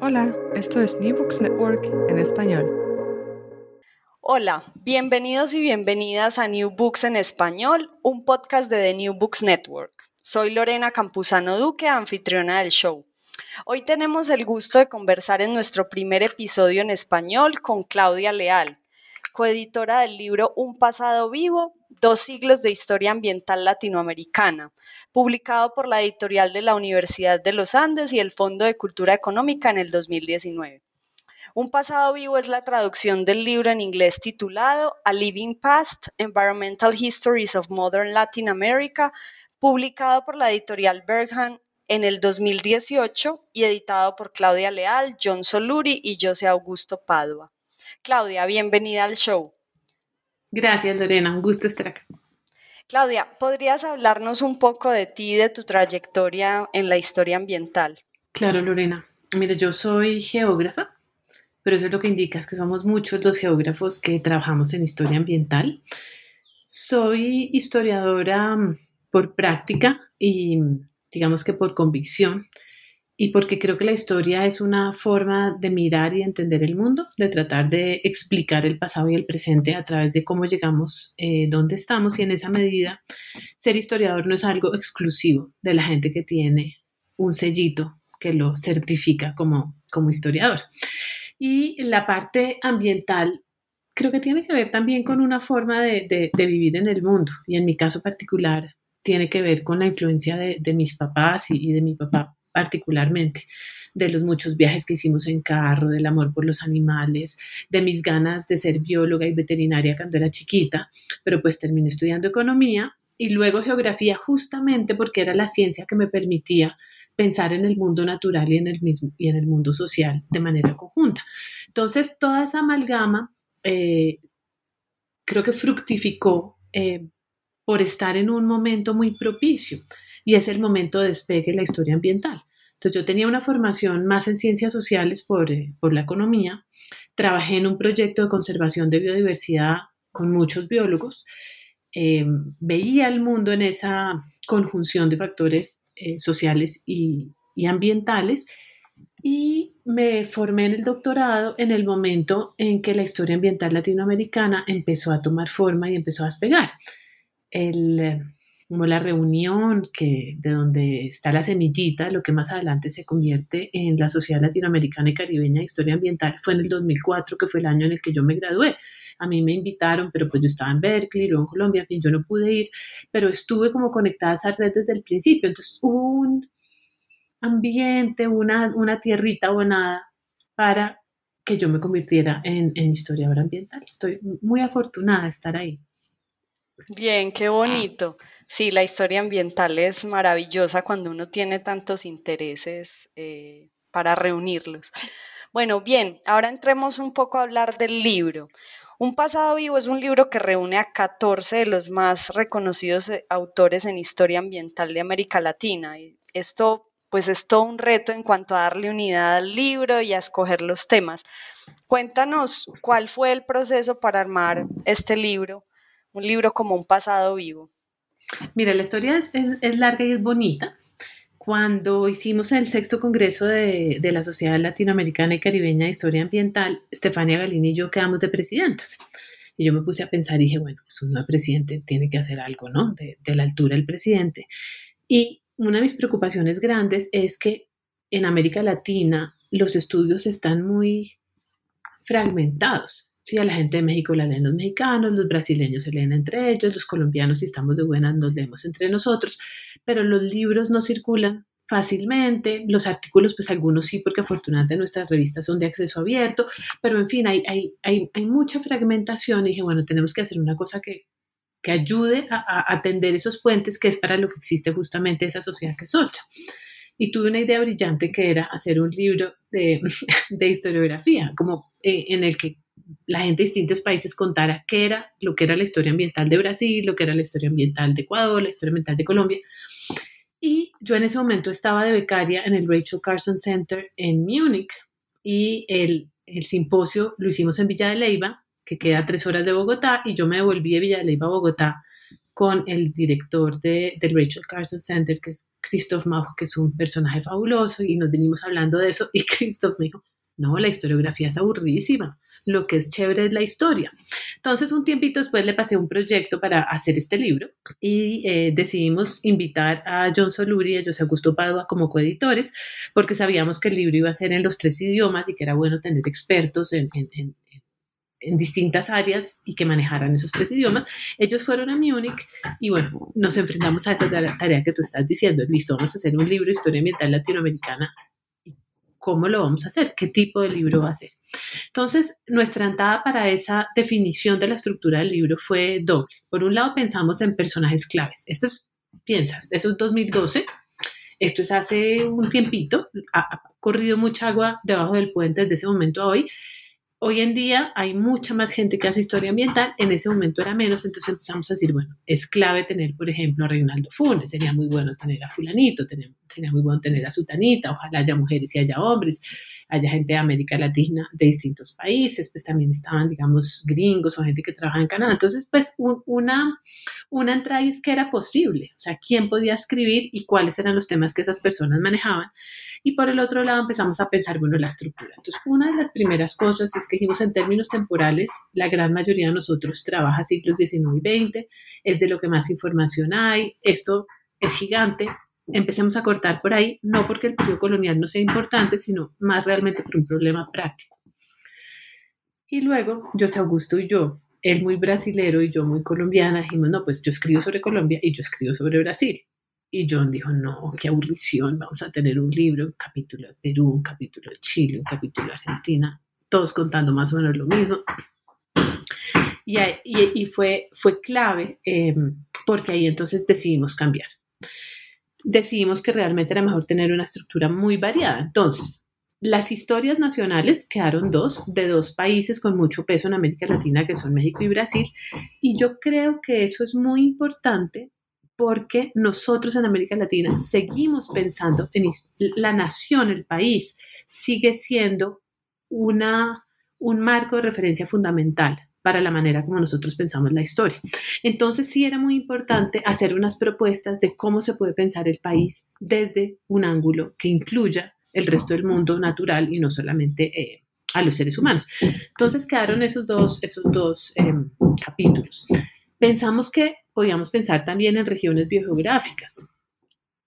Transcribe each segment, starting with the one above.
Hola, esto es New Books Network en español. Hola, bienvenidos y bienvenidas a New Books en español, un podcast de The New Books Network. Soy Lorena Campuzano Duque, anfitriona del show. Hoy tenemos el gusto de conversar en nuestro primer episodio en español con Claudia Leal, coeditora del libro Un pasado vivo, dos siglos de historia ambiental latinoamericana, publicado por la editorial de la Universidad de los Andes y el Fondo de Cultura Económica en el 2019. Un pasado vivo es la traducción del libro en inglés titulado A Living Past, Environmental Histories of Modern Latin America, publicado por la editorial Bergham en el 2018 y editado por Claudia Leal, John Soluri y José Augusto Padua. Claudia, bienvenida al show. Gracias, Lorena. Un gusto estar acá. Claudia, ¿podrías hablarnos un poco de ti de tu trayectoria en la historia ambiental? Claro, Lorena. Mira, yo soy geógrafa, pero eso es lo que indica es que somos muchos los geógrafos que trabajamos en historia ambiental. Soy historiadora mm, por práctica y digamos que por convicción y porque creo que la historia es una forma de mirar y entender el mundo, de tratar de explicar el pasado y el presente a través de cómo llegamos, eh, dónde estamos y en esa medida ser historiador no es algo exclusivo de la gente que tiene un sellito que lo certifica como, como historiador. Y la parte ambiental creo que tiene que ver también con una forma de, de, vivir en el mundo y en mi caso particular tiene que ver con la influencia de, de mis papás y, y de mi papá particularmente, de los muchos viajes que hicimos en carro, del amor por los animales, de mis ganas de ser bióloga y veterinaria cuando era chiquita, pero pues terminé estudiando economía y luego geografía justamente porque era la ciencia que me permitía pensar en el mundo natural y en el, mismo, y en el mundo social de manera conjunta. Entonces, toda esa amalgama eh, creo que fructificó eh, por estar en un momento muy propicio y es el momento de despegue de la historia ambiental. Entonces yo tenía una formación más en ciencias sociales por, eh, por la economía, trabajé en un proyecto de conservación de biodiversidad con muchos biólogos, eh, veía el mundo en esa conjunción de factores eh, sociales y, y ambientales y me formé en el doctorado en el momento en que la historia ambiental latinoamericana empezó a tomar forma y empezó a despegar. El, como la reunión que, de donde está la semillita, lo que más adelante se convierte en la Sociedad Latinoamericana y Caribeña de Historia Ambiental, fue en el 2004, que fue el año en el que yo me gradué. A mí me invitaron, pero pues yo estaba en Berkeley, luego en Colombia, en fin, yo no pude ir, pero estuve como conectada a esa red desde el principio. Entonces un ambiente, una, una tierrita abonada para que yo me convirtiera en, en historiadora ambiental. Estoy muy afortunada de estar ahí. Bien, qué bonito. Sí, la historia ambiental es maravillosa cuando uno tiene tantos intereses eh, para reunirlos. Bueno, bien, ahora entremos un poco a hablar del libro. Un pasado vivo es un libro que reúne a 14 de los más reconocidos eh, autores en historia ambiental de América Latina. Esto pues es todo un reto en cuanto a darle unidad al libro y a escoger los temas. Cuéntanos cuál fue el proceso para armar este libro, un libro como un pasado vivo. Mira, la historia es, larga y es bonita. Cuando hicimos el sexto congreso de, la Sociedad Latinoamericana y Caribeña de Historia Ambiental, Estefania Galini y yo quedamos de presidentas. Y yo me puse a pensar y dije, bueno, pues un nuevo presidente tiene que hacer algo, ¿no? De, de la altura del presidente. Y una de mis preocupaciones grandes es que en América Latina los estudios están muy fragmentados. Sí, a la gente de México la leen los mexicanos, los brasileños se leen entre ellos, los colombianos, si estamos de buenas, nos leemos entre nosotros, pero los libros no circulan fácilmente, los artículos, pues algunos sí, porque afortunadamente nuestras revistas son de acceso abierto, pero en fin, hay, hay, hay, hay mucha fragmentación y dije, bueno, tenemos que hacer una cosa que, que ayude a, a, atender esos puentes, que es para lo que existe justamente esa sociedad que es. Y tuve una idea brillante que era hacer un libro de, de historiografía, como eh, en el que la gente de distintos países contara qué era lo que era la historia ambiental de Brasil, lo que era la historia ambiental de Ecuador, la historia ambiental de Colombia. Y yo en ese momento estaba de becaria en el Rachel Carson Center en Múnich y el, el simposio lo hicimos en Villa de Leyva, que queda tres horas de Bogotá, y yo me devolví de Villa de Leyva a Bogotá con el director de, del Rachel Carson Center, que es Christoph Mauch, que es un personaje fabuloso, y nos vinimos hablando de eso, y Christoph me dijo, no, la historiografía es aburridísima. Lo que es chévere es la historia. Entonces, un tiempito después le pasé un proyecto para hacer este libro y eh, decidimos invitar a John Soluri y a José Augusto Padua como coeditores, porque sabíamos que el libro iba a ser en los tres idiomas y que era bueno tener expertos en, en, distintas áreas y que manejaran esos tres idiomas. Ellos fueron a Múnich y bueno, nos enfrentamos a esa tarea que tú estás diciendo. Listo, vamos a hacer un libro de historia ambiental latinoamericana ¿Cómo lo vamos a hacer? ¿Qué tipo de libro va a ser? Entonces, nuestra entrada para esa definición de la estructura del libro fue doble. Por un lado, pensamos en personajes claves. Esto es, piensas, eso es 2012. Esto es hace un tiempito, ha, corrido mucha agua debajo del puente desde ese momento a hoy Hoy en día hay mucha más gente que hace historia ambiental, en ese momento era menos, entonces empezamos a decir, bueno, es clave tener, por ejemplo, a Reinaldo Funes, sería muy bueno tener a fulanito, sería muy bueno tener a Sutanita, ojalá haya mujeres y haya hombres, haya gente de América Latina, de distintos países, pues también estaban, digamos, gringos o gente que trabaja en Canadá. Entonces, pues una, una entrada es que era posible, o sea, quién podía escribir y cuáles eran los temas que esas personas manejaban. Y por el otro lado empezamos a pensar, bueno, la estructura. Entonces, una de las primeras cosas es que dijimos en términos temporales, la gran mayoría de nosotros trabaja siglos XIX y XX, es de lo que más información hay, esto es gigante, empecemos a cortar por ahí, no porque el periodo colonial no sea importante, sino más realmente por un problema práctico. Y luego, José Augusto y yo, él muy brasilero y yo muy colombiana, dijimos, no, pues yo escribo sobre Colombia y yo escribo sobre Brasil. Y John dijo, no, qué aburrición, vamos a tener un libro, un capítulo de Perú, un capítulo de Chile, un capítulo de Argentina, todos contando más o menos lo mismo. Y, y, y fue, fue clave eh, porque ahí entonces decidimos cambiar decidimos que realmente era mejor tener una estructura muy variada. Entonces, las historias nacionales quedaron dos, de dos países con mucho peso en América Latina, que son México y Brasil, y yo creo que eso es muy importante porque nosotros en América Latina seguimos pensando en la nación, el país, sigue siendo una, un marco de referencia fundamental para la manera como nosotros pensamos la historia. Entonces sí era muy importante hacer unas propuestas de cómo se puede pensar el país desde un ángulo que incluya el resto del mundo natural y no solamente eh, a los seres humanos. Entonces quedaron esos dos, esos dos eh, capítulos. Pensamos que podíamos pensar también en regiones biogeográficas.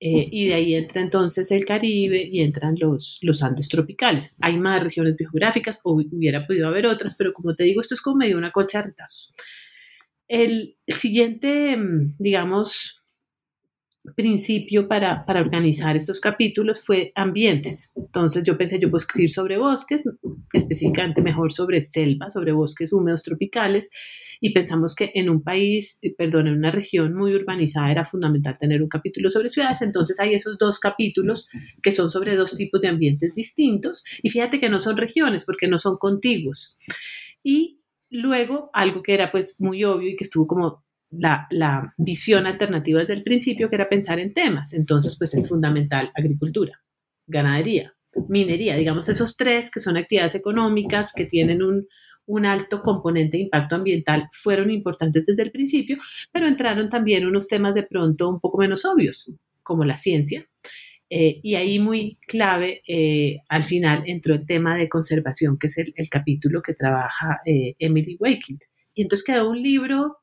Eh, y de ahí entra entonces el Caribe y entran los, los Andes tropicales. Hay más regiones biogeográficas, o hubiera podido haber otras, pero como te digo, esto es como medio una colcha de retazos. El siguiente, mm, digamos, principio para, para, organizar estos capítulos fue ambientes. Entonces yo pensé, yo puedo escribir sobre bosques, específicamente mejor sobre selva, sobre bosques húmedos tropicales, y pensamos que en un país, eh, perdón, en una región muy urbanizada era fundamental tener un capítulo sobre ciudades, entonces hay esos dos capítulos que son sobre dos tipos de ambientes distintos, y fíjate que no son regiones porque no son contiguos. Y luego algo que era pues muy obvio y que estuvo como la, visión alternativa desde el principio, que era pensar en temas. Entonces, pues es fundamental agricultura, ganadería, minería, digamos esos tres que son actividades económicas que tienen un, alto componente de impacto ambiental, fueron importantes desde el principio, pero entraron también unos temas de pronto un poco menos obvios, como la ciencia. Eh, y ahí muy clave, eh, al final entró el tema de conservación, que es el, el capítulo que trabaja eh, Emily Wakefield. Y entonces quedó un libro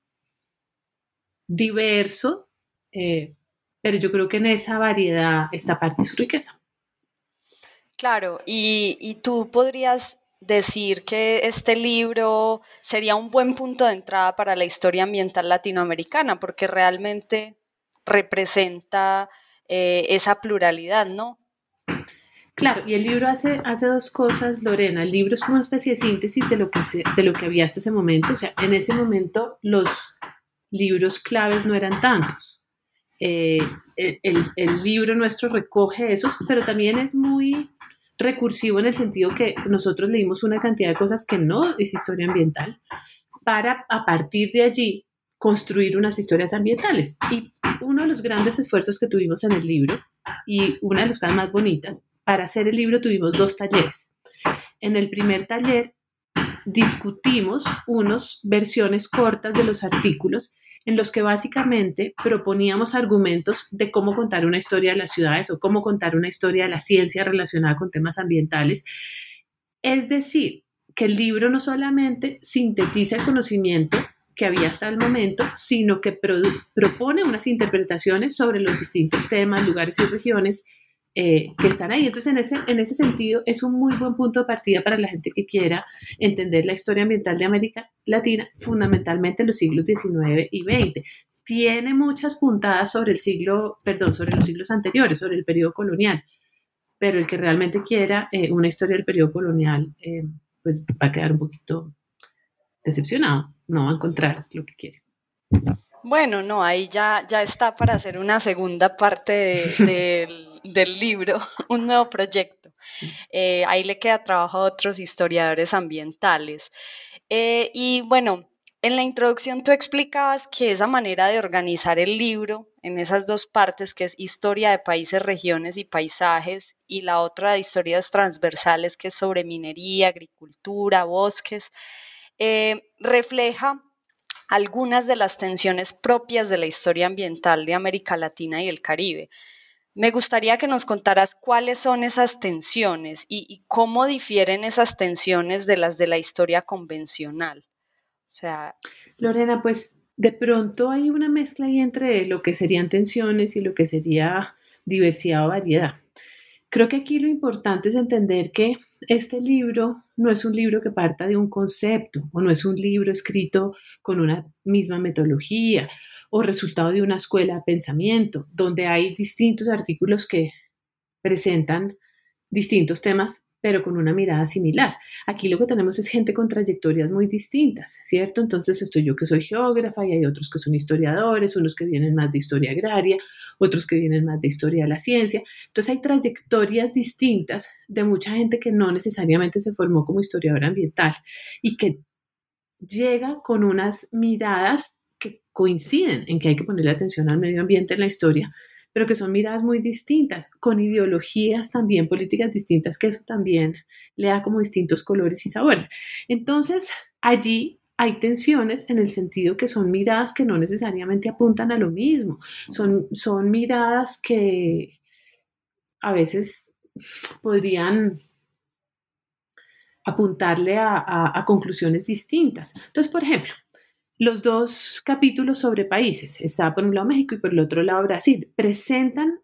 diverso, eh, pero yo creo que en esa variedad está parte de su riqueza. Claro, y, y tú podrías decir que este libro sería un buen punto de entrada para la historia ambiental latinoamericana, porque realmente representa eh, esa pluralidad, ¿no? Claro, y el libro hace, hace dos cosas, Lorena. El libro es como una especie de síntesis de lo, que de lo que había hasta ese momento. O sea, en ese momento los libros claves no eran tantos. Eh, el, el, libro nuestro recoge esos, pero también es muy recursivo en el sentido que nosotros leímos una cantidad de cosas que no es historia ambiental para a partir de allí construir unas historias ambientales. Y uno de los grandes esfuerzos que tuvimos en el libro y una de las cosas más bonitas, para hacer el libro tuvimos dos talleres. En el primer taller discutimos unas versiones cortas de los artículos en los que básicamente proponíamos argumentos de cómo contar una historia de las ciudades o cómo contar una historia de la ciencia relacionada con temas ambientales. Es decir, que el libro no solamente sintetiza el conocimiento que había hasta el momento, sino que propone unas interpretaciones sobre los distintos temas, lugares y regiones eh, que están ahí. Entonces, en ese, en ese sentido, es un muy buen punto de partida para la gente que quiera entender la historia ambiental de América Latina, fundamentalmente en los siglos XIX y XX. Tiene muchas puntadas sobre el siglo, perdón, sobre los siglos anteriores, sobre el periodo colonial, pero el que realmente quiera eh, una historia del periodo colonial, eh, pues va a quedar un poquito decepcionado, no va a encontrar lo que quiere. Bueno, no, ahí ya, ya está para hacer una segunda parte del del libro, un nuevo proyecto. Eh, ahí le queda trabajo a otros historiadores ambientales. Eh, y bueno, en la introducción tú explicabas que esa manera de organizar el libro en esas dos partes, que es historia de países, regiones y paisajes, y la otra de historias transversales, que es sobre minería, agricultura, bosques, eh, refleja algunas de las tensiones propias de la historia ambiental de América Latina y el Caribe. Me gustaría que nos contaras cuáles son esas tensiones y, cómo difieren esas tensiones de las de la historia convencional. O sea. Lorena, pues de pronto hay una mezcla ahí entre lo que serían tensiones y lo que sería diversidad o variedad. Creo que aquí lo importante es entender que este libro no es un libro que parta de un concepto o no es un libro escrito con una misma metodología o resultado de una escuela de pensamiento, donde hay distintos artículos que presentan distintos temas pero con una mirada similar. Aquí lo que tenemos es gente con trayectorias muy distintas, ¿cierto? Entonces estoy yo que soy geógrafa y hay otros que son historiadores, unos que vienen más de historia agraria, otros que vienen más de historia de la ciencia. Entonces hay trayectorias distintas de mucha gente que no necesariamente se formó como historiadora ambiental y que llega con unas miradas que coinciden en que hay que ponerle atención al medio ambiente en la historia, pero que son miradas muy distintas, con ideologías también políticas distintas, que eso también le da como distintos colores y sabores. Entonces, allí hay tensiones en el sentido que son miradas que no necesariamente apuntan a lo mismo, son, son miradas que a veces podrían apuntarle a conclusiones distintas. Entonces, por ejemplo, los dos capítulos sobre países, está por un lado México y por el otro lado Brasil, presentan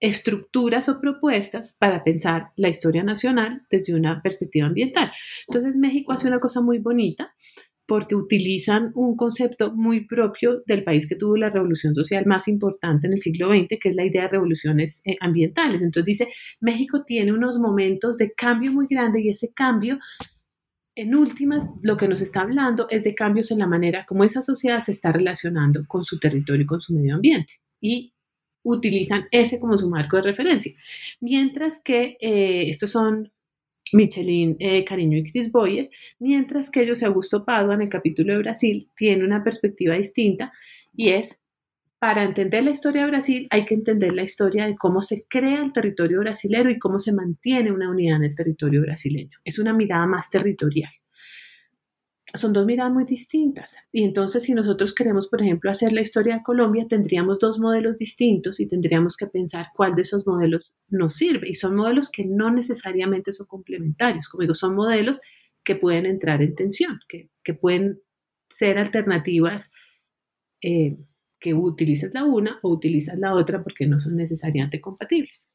estructuras o propuestas para pensar la historia nacional desde una perspectiva ambiental. Entonces México hace una cosa muy bonita porque utilizan un concepto muy propio del país que tuvo la revolución social más importante en el siglo XX, que es la idea de revoluciones eh, ambientales. Entonces dice, México tiene unos momentos de cambio muy grande y ese cambio en últimas, lo que nos está hablando es de cambios en la manera como esa sociedad se está relacionando con su territorio y con su medio ambiente. Y utilizan ese como su marco de referencia. Mientras que eh, estos son Michelin eh, Cariño y Chris Boyer, mientras que ellos, Augusto Padua, en el capítulo de Brasil, tiene una perspectiva distinta y es para entender la historia de Brasil hay que entender la historia de cómo se crea el territorio brasilero y cómo se mantiene una unidad en el territorio brasileño. Es una mirada más territorial. Son dos miradas muy distintas. Y entonces si nosotros queremos, por ejemplo, hacer la historia de Colombia, tendríamos dos modelos distintos y tendríamos que pensar cuál de esos modelos nos sirve. Y son modelos que no necesariamente son complementarios. Como digo, son modelos que pueden entrar en tensión, que, pueden ser alternativas. Eh, que utilizas la una o utilizas la otra porque no son necesariamente compatibles.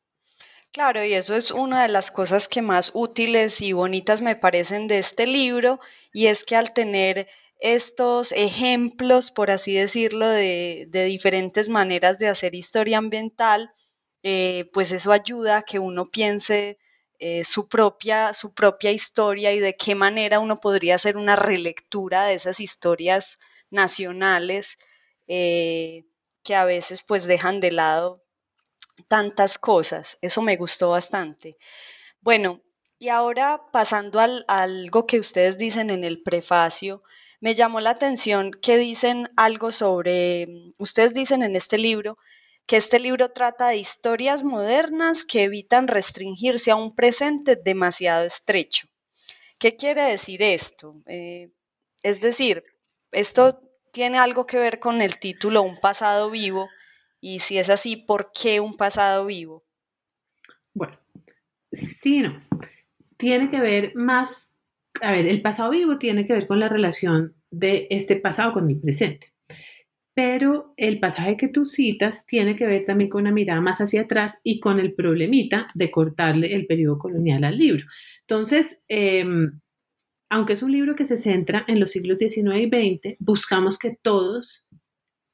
Claro, y eso es una de las cosas que más útiles y bonitas me parecen de este libro, y es que al tener estos ejemplos, por así decirlo, de, diferentes maneras de hacer historia ambiental, eh, pues eso ayuda a que uno piense eh, su, propia, su propia historia y de qué manera uno podría hacer una relectura de esas historias nacionales eh, que a veces pues dejan de lado tantas cosas. Eso me gustó bastante. Bueno, y ahora pasando al, a algo que ustedes dicen en el prefacio, me llamó la atención que dicen algo sobre, ustedes dicen en este libro, que este libro trata de historias modernas que evitan restringirse a un presente demasiado estrecho. ¿Qué quiere decir esto? Eh, es decir, esto tiene algo que ver con el título Un pasado vivo y si es así, ¿por qué un pasado vivo? Bueno, sí, no. Tiene que ver más, a ver, el pasado vivo tiene que ver con la relación de este pasado con el presente. Pero el pasaje que tú citas tiene que ver también con una mirada más hacia atrás y con el problemita de cortarle el periodo colonial al libro. Entonces, em, aunque es un libro que se centra en los siglos XIX y XX, buscamos que todos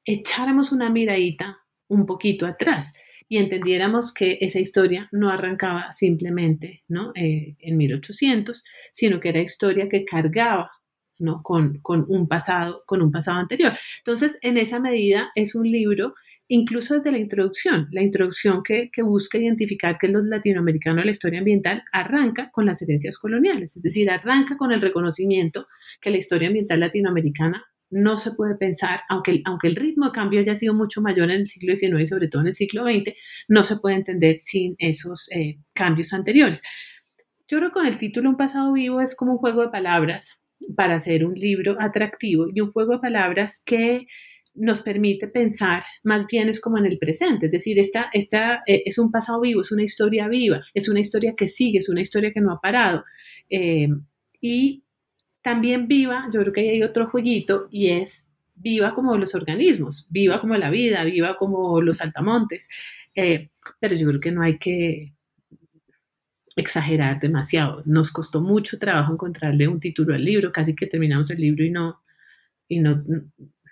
echáramos una miradita un poquito atrás y entendiéramos que esa historia no arrancaba simplemente ¿no? Eh, en 1800, sino que era historia que cargaba ¿no? con, un pasado, con un pasado anterior. Entonces, en esa medida es un libro, incluso desde la introducción, la introducción que, busca identificar que los latinoamericanos de la historia ambiental arranca con las herencias coloniales, es decir, arranca con el reconocimiento que la historia ambiental latinoamericana no se puede pensar, aunque, aunque el ritmo de cambio haya sido mucho mayor en el siglo XIX y sobre todo en el siglo XX, no se puede entender sin esos eh, cambios anteriores. Yo creo que con el título Un pasado vivo es como un juego de palabras para hacer un libro atractivo y un juego de palabras que nos permite pensar más bien es como en el presente, es decir, esta, esta eh, es un pasado vivo, es una historia viva, es una historia que sigue, es una historia que no ha parado. Eh, y también viva, yo creo que hay otro jueguito y es viva como los organismos, viva como la vida, viva como los altamontes. Eh, pero yo creo que no hay que exagerar demasiado. Nos costó mucho trabajo encontrarle un título al libro, casi que terminamos el libro y no, y no,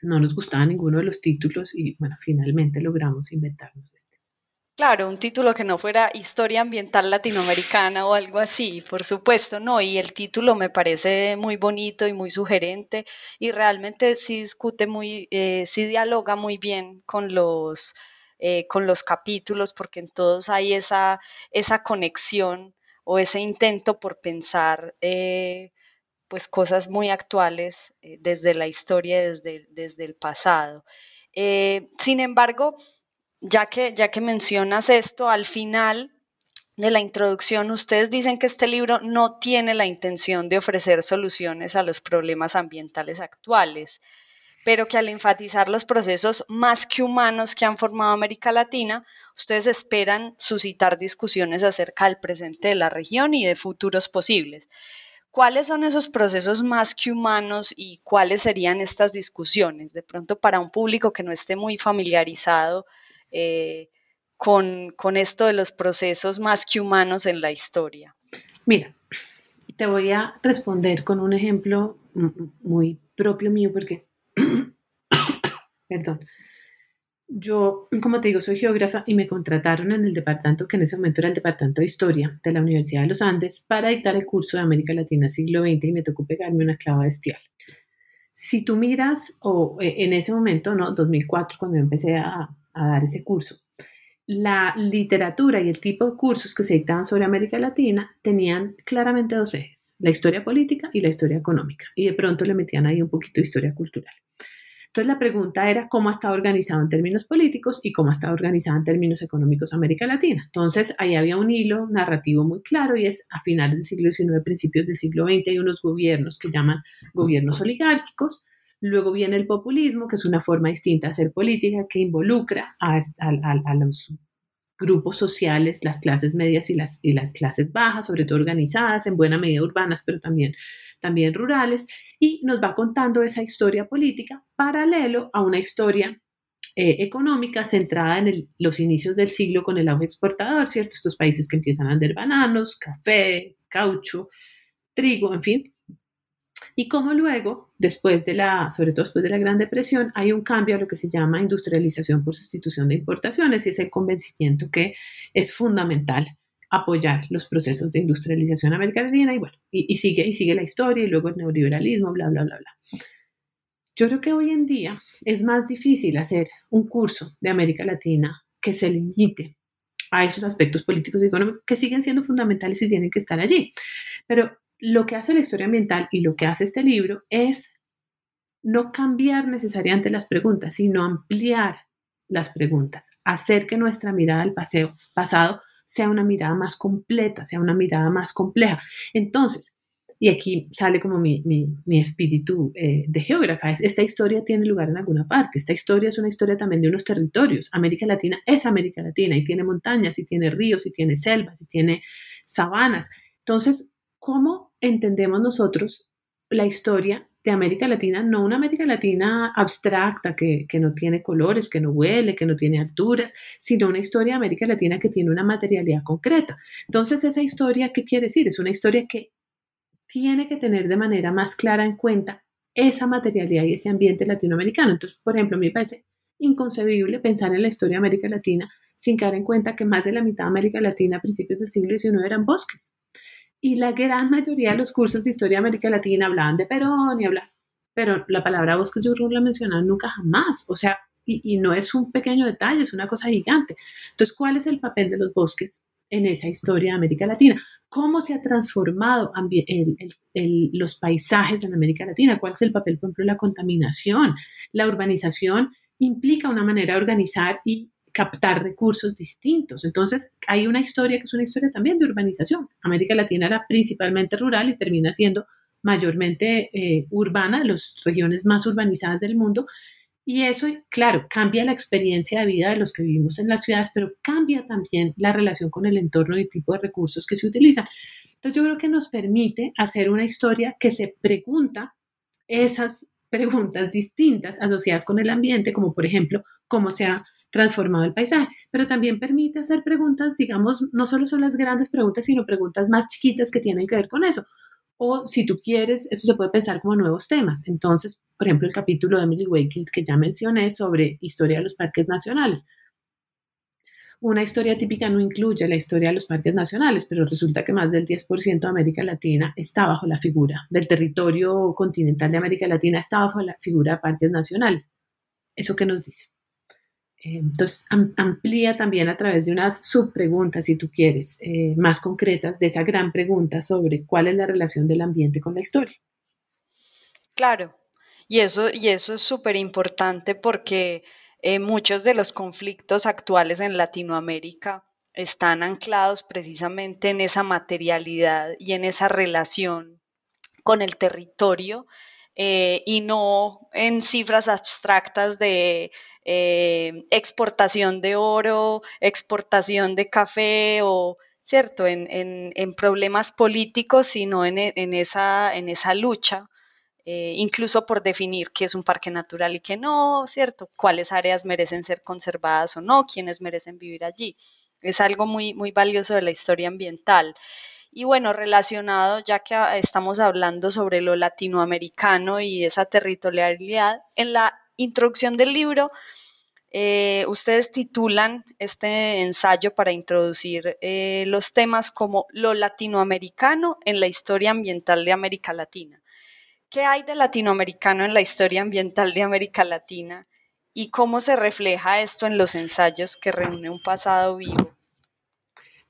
no nos gustaba ninguno de los títulos y bueno, finalmente logramos inventarnos este. Claro, un título que no fuera Historia Ambiental Latinoamericana o algo así, por supuesto, no, y el título me parece muy bonito y muy sugerente y realmente sí discute muy, eh, sí dialoga muy bien con los, eh, con los capítulos porque en todos hay esa, esa conexión o ese intento por pensar eh, pues cosas muy actuales desde la historia, desde, desde el pasado. sin embargo, ya que, ya que mencionas esto, al final de la introducción, ustedes dicen que este libro no tiene la intención de ofrecer soluciones a los problemas ambientales actuales, pero que al enfatizar los procesos más que humanos que han formado América Latina, ustedes esperan suscitar discusiones acerca del presente de la región y de futuros posibles. ¿Cuáles son esos procesos más que humanos y cuáles serían estas discusiones? De pronto para un público que no esté muy familiarizado eh, con, con esto de los procesos más que humanos en la historia? Mira, te voy a responder con un ejemplo muy propio mío porque, perdón, yo, como te digo, soy geógrafa y me contrataron en el departamento, que en ese momento era el departamento de historia de la Universidad de los Andes, para dictar el curso de América Latina siglo XX y me tocó pegarme una clava bestial. Si tú miras, o eh, en ese momento, ¿no? 2004, cuando yo empecé a, a dar ese curso. La literatura y el tipo de cursos que se dictaban sobre América Latina tenían claramente dos ejes, la historia política y la historia económica, y de pronto le metían ahí un poquito de historia cultural. Entonces la pregunta era cómo estaba organizado en términos políticos y cómo estaba organizado en términos económicos América Latina. Entonces ahí había un hilo narrativo muy claro y es a finales del siglo XIX, principios del siglo XX hay unos gobiernos que llaman gobiernos oligárquicos, Luego viene el populismo, que es una forma distinta de hacer política que involucra a, los grupos sociales, las clases medias y las, y las clases bajas, sobre todo organizadas, en buena medida urbanas, pero también, también rurales, y nos va contando esa historia política paralelo a una historia eh, económica centrada en los inicios del siglo con el auge exportador, ¿cierto? Estos países que empiezan a vender bananos, café, caucho, trigo, en fin. Y como luego, después de la, sobre todo después de la Gran Depresión, hay un cambio a lo que se llama industrialización por sustitución de importaciones y es el convencimiento que es fundamental apoyar los procesos de industrialización América Latina y bueno, y, sigue, y sigue la historia y luego el neoliberalismo, bla, bla, bla, bla. Yo creo que hoy en día es más difícil hacer un curso de América Latina que se limite a esos aspectos políticos y económicos que siguen siendo fundamentales y tienen que estar allí. Pero lo que hace la historia ambiental y lo que hace este libro es no cambiar necesariamente las preguntas, sino ampliar las preguntas, hacer que nuestra mirada al paseo, pasado sea una mirada más completa, sea una mirada más compleja. Entonces, y aquí sale como mi, espíritu eh, de geógrafa, es esta historia tiene lugar en alguna parte, esta historia es una historia también de unos territorios, América Latina es América Latina y tiene montañas y tiene ríos y tiene selvas y tiene sabanas. Entonces, ¿cómo entendemos nosotros la historia de América Latina, no una América Latina abstracta que, no tiene colores, que no huele, que no tiene alturas, sino una historia de América Latina que tiene una materialidad concreta. Entonces, esa historia, ¿qué quiere decir? Es una historia que tiene que tener de manera más clara en cuenta esa materialidad y ese ambiente latinoamericano. Entonces, por ejemplo, a mí me parece inconcebible pensar en la historia de América Latina sin caer en cuenta que más de la mitad de América Latina a principios del siglo XIX eran bosques y la gran mayoría de los cursos de historia de América Latina hablaban de Perón y hablaban, pero la palabra bosques yo no la mencionaban nunca jamás, o sea, y, no es un pequeño detalle, es una cosa gigante. Entonces, ¿cuál es el papel de los bosques en esa historia de América Latina? ¿Cómo se ha transformado los paisajes en América Latina? ¿Cuál es el papel, por ejemplo, de la contaminación? La urbanización implica una manera de organizar y captar recursos distintos. Entonces, hay una historia que es una historia también de urbanización. América Latina era principalmente rural y termina siendo mayormente eh, urbana, las regiones más urbanizadas del mundo. Y eso, claro, cambia la experiencia de vida de los que vivimos en las ciudades, pero cambia también la relación con el entorno y el tipo de recursos que se utilizan. Entonces, yo creo que nos permite hacer una historia que se pregunta esas preguntas distintas asociadas con el ambiente, como por ejemplo, cómo se ha transformado el paisaje, pero también permite hacer preguntas, digamos, no solo son las grandes preguntas, sino preguntas más chiquitas que tienen que ver con eso. O si tú quieres, eso se puede pensar como nuevos temas. Entonces, por ejemplo, el capítulo de Emily Wakefield que ya mencioné sobre historia de los parques nacionales. Una historia típica no incluye la historia de los parques nacionales, pero resulta que más del 10% de América Latina está bajo la figura, del territorio continental de América Latina está bajo la figura de parques nacionales. ¿Eso qué nos dice? Eh, entonces, amplía también a través de unas subpreguntas, si tú quieres, eh, más concretas de esa gran pregunta sobre cuál es la relación del ambiente con la historia. Claro, y eso, y eso es súper importante porque eh, muchos de los conflictos actuales en Latinoamérica están anclados precisamente en esa materialidad y en esa relación con el territorio y no en cifras abstractas de eh, exportación de oro, exportación de café o, ¿cierto?, en, problemas políticos, sino en, esa, en esa lucha, eh, incluso por definir qué es un parque natural y qué no, ¿cierto?, cuáles áreas merecen ser conservadas o no, quiénes merecen vivir allí. Es algo muy, muy valioso de la historia ambiental. Y bueno, relacionado, ya que estamos hablando sobre lo latinoamericano y esa territorialidad, en la introducción del libro, eh, ustedes titulan este ensayo para introducir eh, los temas como lo latinoamericano en la historia ambiental de América Latina. ¿Qué hay de latinoamericano en la historia ambiental de América Latina? ¿Y cómo se refleja esto en los ensayos que reúne un pasado vivo?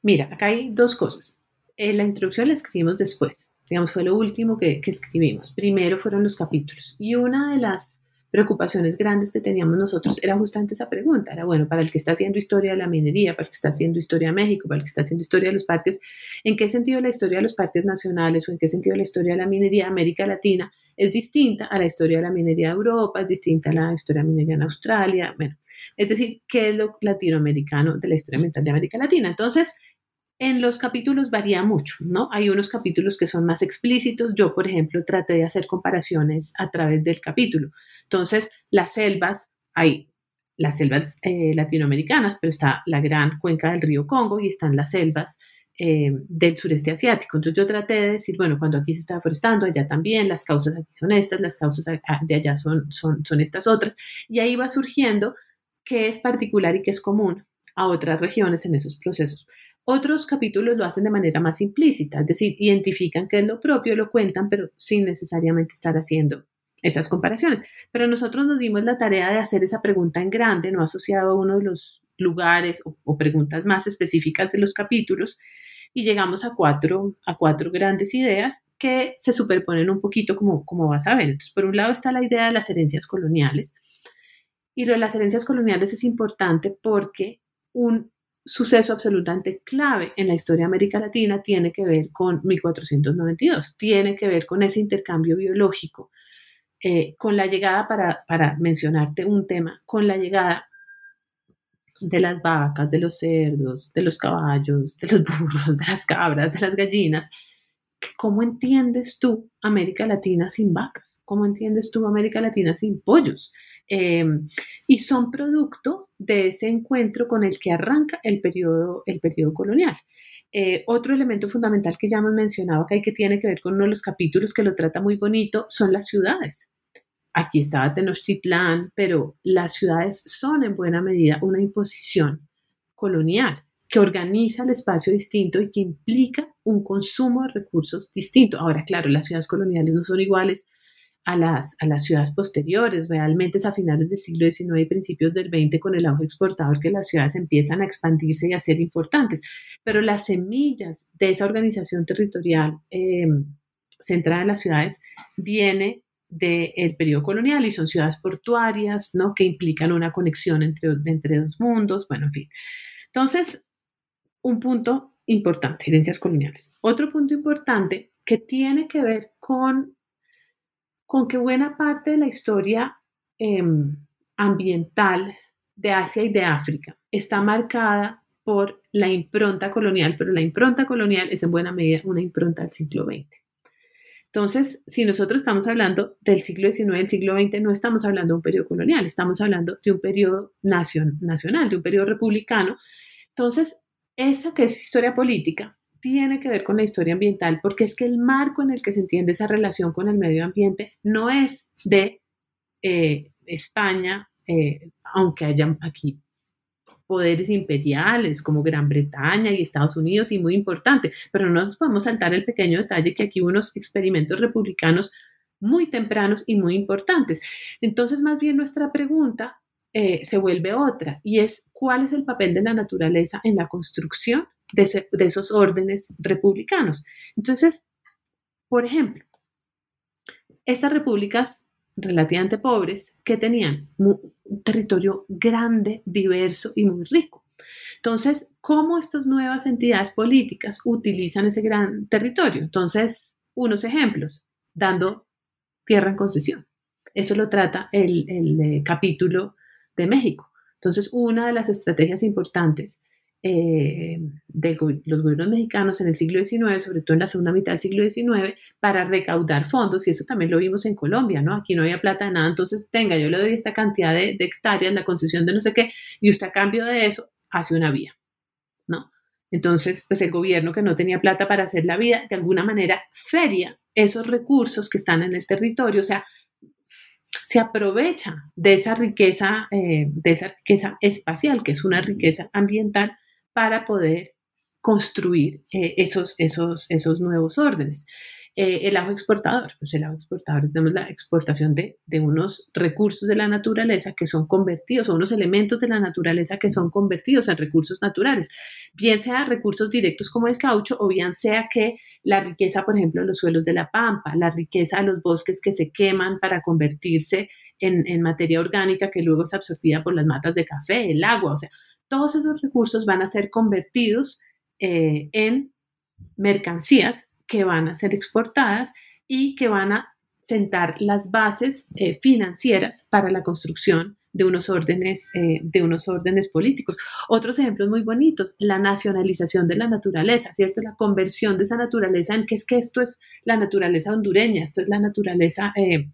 Mira, acá hay dos cosas. Eh, la introducción la escribimos después, digamos, fue lo último que escribimos. Primero fueron los capítulos. Y una de las preocupaciones grandes que teníamos nosotros era justamente esa pregunta. Era, bueno, para el que está haciendo historia de la minería, para el que está haciendo historia de México, para el que está haciendo historia de los parques, ¿en qué sentido la historia de los parques nacionales o en qué sentido la historia de la minería de América Latina es distinta a la historia de la minería de Europa, es distinta a la historia de la minería en Australia? Bueno, es decir, ¿qué es lo latinoamericano de la historia ambiental de América Latina? Entonces, en los capítulos varía mucho, ¿no? Hay unos capítulos que son más explícitos. Yo, por ejemplo, traté de hacer comparaciones a través del capítulo. Entonces, las selvas, hay las selvas eh, latinoamericanas, pero está la gran cuenca del río Congo y están las selvas eh, del sureste asiático. Entonces yo traté de decir, bueno, cuando aquí se está forestando, allá también, las causas aquí son estas, las causas de allá son, son, son estas otras. Y ahí va surgiendo qué es particular y qué es común a otras regiones en esos procesos. Otros capítulos lo hacen de manera más implícita, es decir, identifican qué es lo propio, lo cuentan, pero sin necesariamente estar haciendo esas comparaciones. Pero nosotros nos dimos la tarea de hacer esa pregunta en grande, no asociado a uno de los lugares o, preguntas más específicas de los capítulos, y llegamos a cuatro, a cuatro grandes ideas que se superponen un poquito como, como vas a ver. Entonces, por un lado está la idea de las herencias coloniales, y lo de las herencias coloniales es importante porque un suceso absolutamente clave en la historia de América Latina tiene que ver con 1492, tiene que ver con ese intercambio biológico eh, con la llegada, para, para mencionarte un tema, con la llegada de las vacas, de los cerdos, de los caballos, de los burros, de las cabras, de las gallinas, ¿cómo entiendes tú América Latina sin vacas? ¿Cómo entiendes tú América Latina sin pollos? Em, y son producto de ese encuentro con el que arranca el periodo, el colonial. Eh, otro elemento fundamental que ya hemos mencionado que tiene que ver con uno de los capítulos que lo trata muy bonito son las ciudades. Aquí estaba Tenochtitlán, pero las ciudades son en buena medida una imposición colonial que organiza el espacio distinto y que implica un consumo de recursos distinto. Ahora, claro, las ciudades coloniales no son iguales a las, a las ciudades posteriores. Realmente es a finales del siglo XIX y principios del XX con el auge exportador que las ciudades empiezan a expandirse y a ser importantes. Pero las semillas de esa organización territorial em, centrada en las ciudades viene del periodo colonial y son ciudades portuarias, ¿no? Que implican una conexión entre, entre dos mundos, bueno, en fin. Entonces, un punto importante, herencias coloniales. Otro punto importante que tiene que ver con, con que buena parte de la historia em, ambiental de Asia y de África está marcada por la impronta colonial, pero la impronta colonial es en buena medida una impronta del siglo XX. Entonces, si nosotros estamos hablando del siglo XIX, del siglo XX, no estamos hablando de un periodo colonial, estamos hablando de un periodo nacional, de un periodo republicano. Entonces, esa que es historia política tiene que ver con la historia ambiental, porque es que el marco en el que se entiende esa relación con el medio ambiente no es de eh, España, eh, aunque haya aquí poderes imperiales como Gran Bretaña y Estados Unidos y muy importante, pero no nos podemos saltar el pequeño detalle que aquí hubo unos experimentos republicanos muy tempranos y muy importantes. Entonces, más bien nuestra pregunta eh, se vuelve otra y es cuál es el papel de la naturaleza en la construcción de, esos órdenes republicanos. Entonces, por ejemplo, estas repúblicas relativamente pobres que tenían un territorio grande, diverso y muy rico. Entonces, ¿cómo estas nuevas entidades políticas utilizan ese gran territorio? Entonces, unos ejemplos, dando tierra en concesión. Eso lo trata el, el eh, capítulo de México. Entonces, una de las estrategias importantes eh, de los gobiernos mexicanos en el siglo XIX, sobre todo en la segunda mitad del siglo XIX, para recaudar fondos, y eso también lo vimos en Colombia, ¿no? Aquí no había plata de nada, entonces, tenga, yo le doy esta cantidad de, de hectáreas, la concesión de no sé qué, y usted a cambio de eso hace una vía, ¿no? Entonces, pues el gobierno que no tenía plata para hacer la vía, de alguna manera feria esos recursos que están en el territorio, o sea, se aprovecha de esa riqueza, eh, de esa riqueza espacial, que es una riqueza ambiental, para poder construir eh, esos, esos, esos nuevos órdenes. Eh, el agua exportador, pues el agua exportador tenemos la exportación de, de, unos recursos de la naturaleza que son convertidos, o unos elementos de la naturaleza que son convertidos en recursos naturales, bien sea recursos directos como el caucho, o bien sea que la riqueza, por ejemplo, de los suelos de la pampa, la riqueza de los bosques que se queman para convertirse en, en materia orgánica que luego es absorbida por las matas de café, el agua, o sea, todos esos recursos van a ser convertidos eh, en mercancías que van a ser exportadas y que van a sentar las bases eh, financieras para la construcción de unos órdenes, eh, de unos órdenes políticos. Otros ejemplos muy bonitos, la nacionalización de la naturaleza, ¿cierto? La conversión de esa naturaleza en que es que esto es la naturaleza hondureña, esto es la naturaleza eh,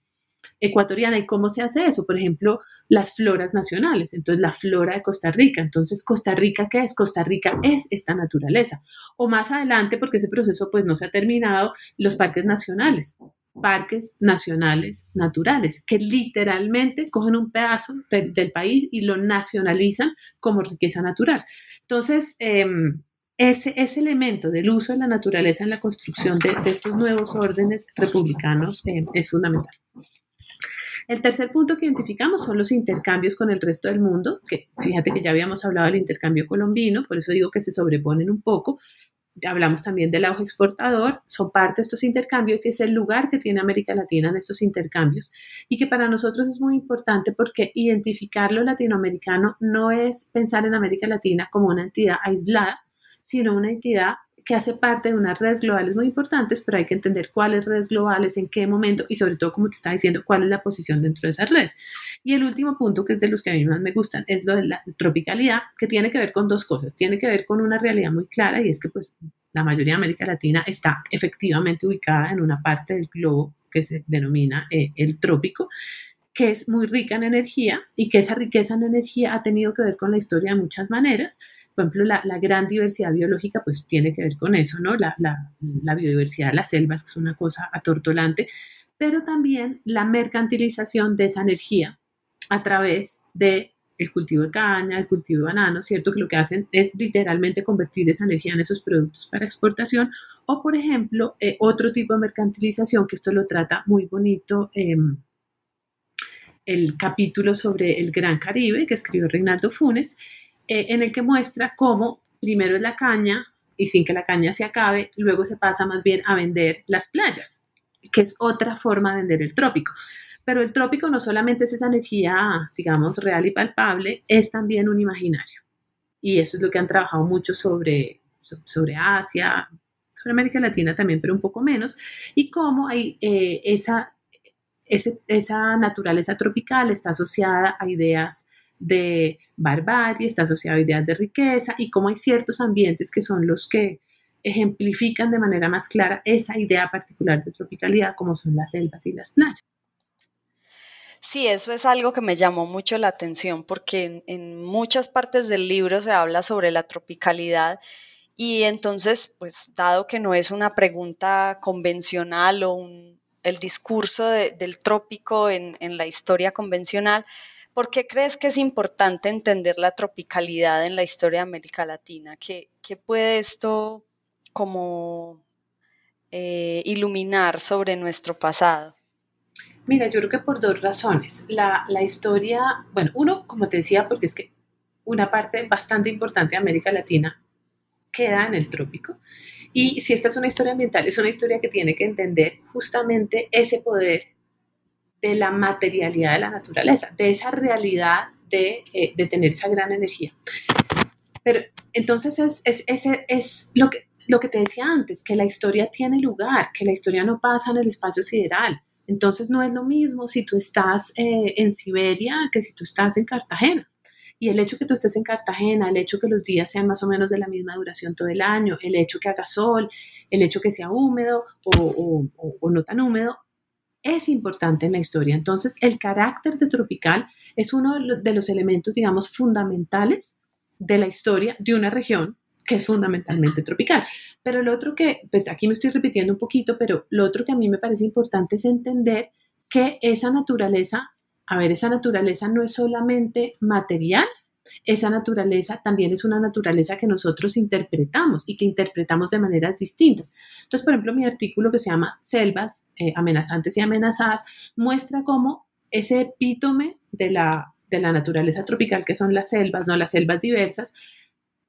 ecuatoriana. ¿Y cómo se hace eso? Por ejemplo, las floras nacionales. Entonces, la flora de Costa Rica. Entonces, ¿Costa Rica qué es? Costa Rica es esta naturaleza. O más adelante, porque ese proceso pues no se ha terminado, los parques nacionales parques nacionales naturales, que literalmente cogen un pedazo del país y lo nacionalizan como riqueza natural. Entonces, em, ese, ese, elemento del uso de la naturaleza en la construcción de, estos nuevos órdenes republicanos em, es fundamental. El tercer punto que identificamos son los intercambios con el resto del mundo, que fíjate que ya habíamos hablado del intercambio colombino, por eso digo que se sobreponen un poco, hablamos también del auge exportador, son parte de estos intercambios y es el lugar que tiene América Latina en estos intercambios. Y que para nosotros es muy importante porque identificar lo latinoamericano no es pensar en América Latina como una entidad aislada, sino una entidad que hace parte de unas redes globales muy importantes, pero hay que entender cuáles redes globales, en qué momento y sobre todo, como te está diciendo, cuál es la posición dentro de esas redes. Y el último punto, que es de los que a mí más me gustan, es lo de la tropicalidad, que tiene que ver con dos cosas. Tiene que ver con una realidad muy clara y es que pues la mayoría de América Latina está efectivamente ubicada en una parte del globo que se denomina eh, el trópico que es muy rica en energía y que esa riqueza en energía ha tenido que ver con la historia de muchas maneras por ejemplo, la, gran diversidad biológica pues tiene que ver con eso, ¿no? La, biodiversidad de las selvas, que es una cosa atortolante, pero también la mercantilización de esa energía a través de el cultivo de caña, el cultivo de banano, ¿cierto? Que lo que hacen es literalmente convertir esa energía en esos productos para exportación. O, por ejemplo, eh, otro tipo de mercantilización, que esto lo trata muy bonito, em, el capítulo sobre el Gran Caribe que escribió Reinaldo Funes, eh, en el que muestra cómo primero es la caña y sin que la caña se acabe, luego se pasa más bien a vender las playas, que es otra forma de vender el trópico. Pero el trópico no solamente es esa energía, digamos, real y palpable, es también un imaginario. Y eso es lo que han trabajado mucho sobre, sobre Asia, sobre América Latina también, pero un poco menos, y cómo hay eh, esa, esa naturaleza tropical está asociada a ideas de barbarie, está asociado a ideas de riqueza y cómo hay ciertos ambientes que son los que ejemplifican de manera más clara esa idea particular de tropicalidad, como son las selvas y las playas. Sí, eso es algo que me llamó mucho la atención porque en, muchas partes del libro se habla sobre la tropicalidad y entonces, pues dado que no es una pregunta convencional o el discurso del trópico en, en la historia convencional, ¿Por qué crees que es importante entender la tropicalidad en la historia de América Latina? ¿Qué, puede esto como eh, iluminar sobre nuestro pasado? Mira, yo creo que por dos razones. La, la, historia, bueno, uno, como te decía, porque es que una parte bastante importante de América Latina queda en el trópico. Y si esta es una historia ambiental, es una historia que tiene que entender justamente ese poder de la materialidad de la naturaleza, de esa realidad de, eh, tener esa gran energía. Pero entonces es, lo, que, te decía antes, que la historia tiene lugar, que la historia no pasa en el espacio sideral. Entonces no es lo mismo si tú estás eh, en Siberia que si tú estás en Cartagena. Y el hecho que tú estés en Cartagena, el hecho que los días sean más o menos de la misma duración todo el año, el hecho que haga sol, el hecho que sea húmedo o no tan húmedo, es importante en la historia. Entonces, el carácter de tropical es uno de los elementos, digamos, fundamentales de la historia de una región que es fundamentalmente tropical. Pero lo otro que, pues aquí me estoy repitiendo un poquito, pero lo otro que a mí me parece importante es entender que esa naturaleza, a ver, esa naturaleza no es solamente material, esa naturaleza también es una naturaleza que nosotros interpretamos y que interpretamos de maneras distintas. Entonces, por ejemplo, mi artículo que se llama Selvas eh, amenazantes y amenazadas muestra cómo ese epítome de la, de la naturaleza tropical, que son las selvas, no las selvas diversas,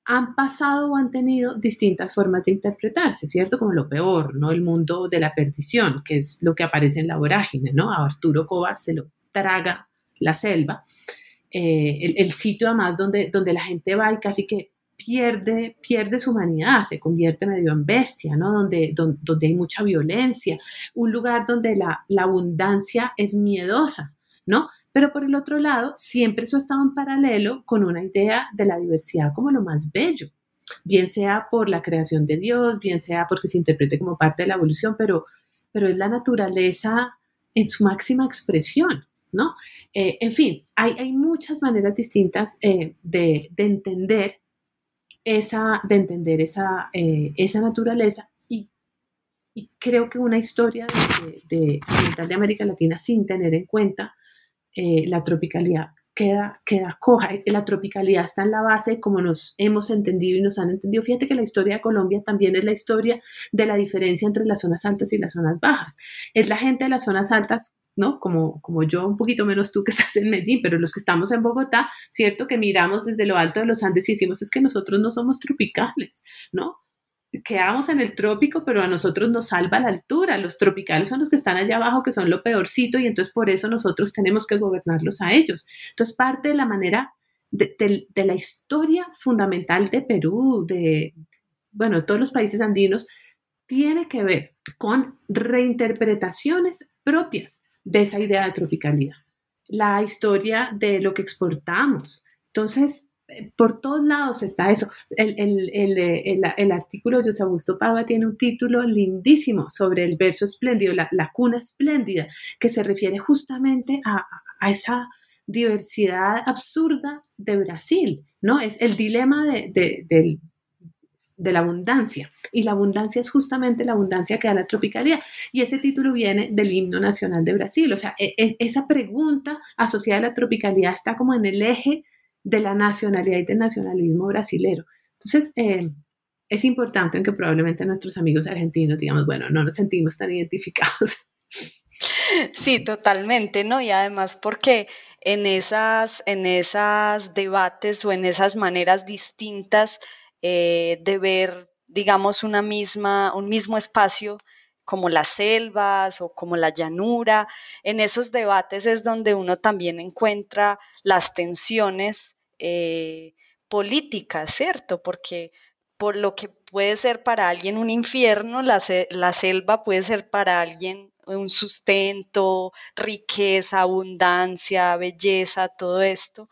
han pasado o han tenido distintas formas de interpretarse, ¿cierto? Como lo peor, ¿no? El mundo de la perdición, que es lo que aparece en la vorágine, ¿no? A Arturo Cobas se lo traga la selva. Eh, el, sitio además donde, donde la gente va y casi que pierde, pierde su humanidad, se convierte medio en bestia, ¿no? Donde, donde, hay mucha violencia, un lugar donde la, la, abundancia es miedosa, ¿no? Pero por el otro lado, siempre eso estaba en paralelo con una idea de la diversidad como lo más bello, bien sea por la creación de Dios, bien sea porque se interprete como parte de la evolución, pero, pero es la naturaleza en su máxima expresión, ¿no? Eh, en fin, hay, muchas maneras distintas eh, de, de, entender esa, de entender esa, eh, esa naturaleza y, creo que una historia de, de, de América Latina sin tener en cuenta la tropicalidad queda, queda coja. La tropicalidad está en la base como nos hemos entendido y nos han entendido. Fíjate que la historia de Colombia también es la historia de la diferencia entre las zonas altas y las zonas bajas. Es la gente de las zonas altas ¿no? Como, como yo, un poquito menos tú que estás en Medellín, pero los que estamos en Bogotá, cierto que miramos desde lo alto de los Andes y decimos, es que nosotros no somos tropicales, ¿no? quedamos en el trópico, pero a nosotros nos salva la altura. Los tropicales son los que están allá abajo, que son lo peorcito, y entonces por eso nosotros tenemos que gobernarlos a ellos. Entonces, parte de la manera de, la historia fundamental de Perú, de, bueno, todos los países andinos, tiene que ver con reinterpretaciones propias de esa idea de tropicalidad. La historia de lo que exportamos. Entonces, por todos lados está eso. El, el, el, el, artículo de José Augusto Pava tiene un título lindísimo sobre el verso espléndido, la, la cuna espléndida, que se refiere justamente a, a, esa diversidad absurda de Brasil, ¿no? Es el dilema de, de, de, la abundancia. Y la abundancia es justamente la abundancia que da la tropicalidad. Y ese título viene del himno nacional de Brasil. O sea, e, e, esa pregunta asociada a la tropicalidad está como en el eje de la nacionalidad y del nacionalismo brasilero. Entonces, eh, es importante en que probablemente nuestros amigos argentinos digamos, bueno, no nos sentimos tan identificados. Sí, totalmente, ¿no? Y además porque en esas, en esas debates o en esas maneras distintas eh, de ver, digamos, una misma, un mismo espacio como las selvas o como la llanura, en esos debates es donde uno también encuentra las tensiones eh, política, ¿cierto? Porque por lo que puede ser para alguien un infierno, la, selva puede ser para alguien un sustento, riqueza, abundancia, belleza, todo esto.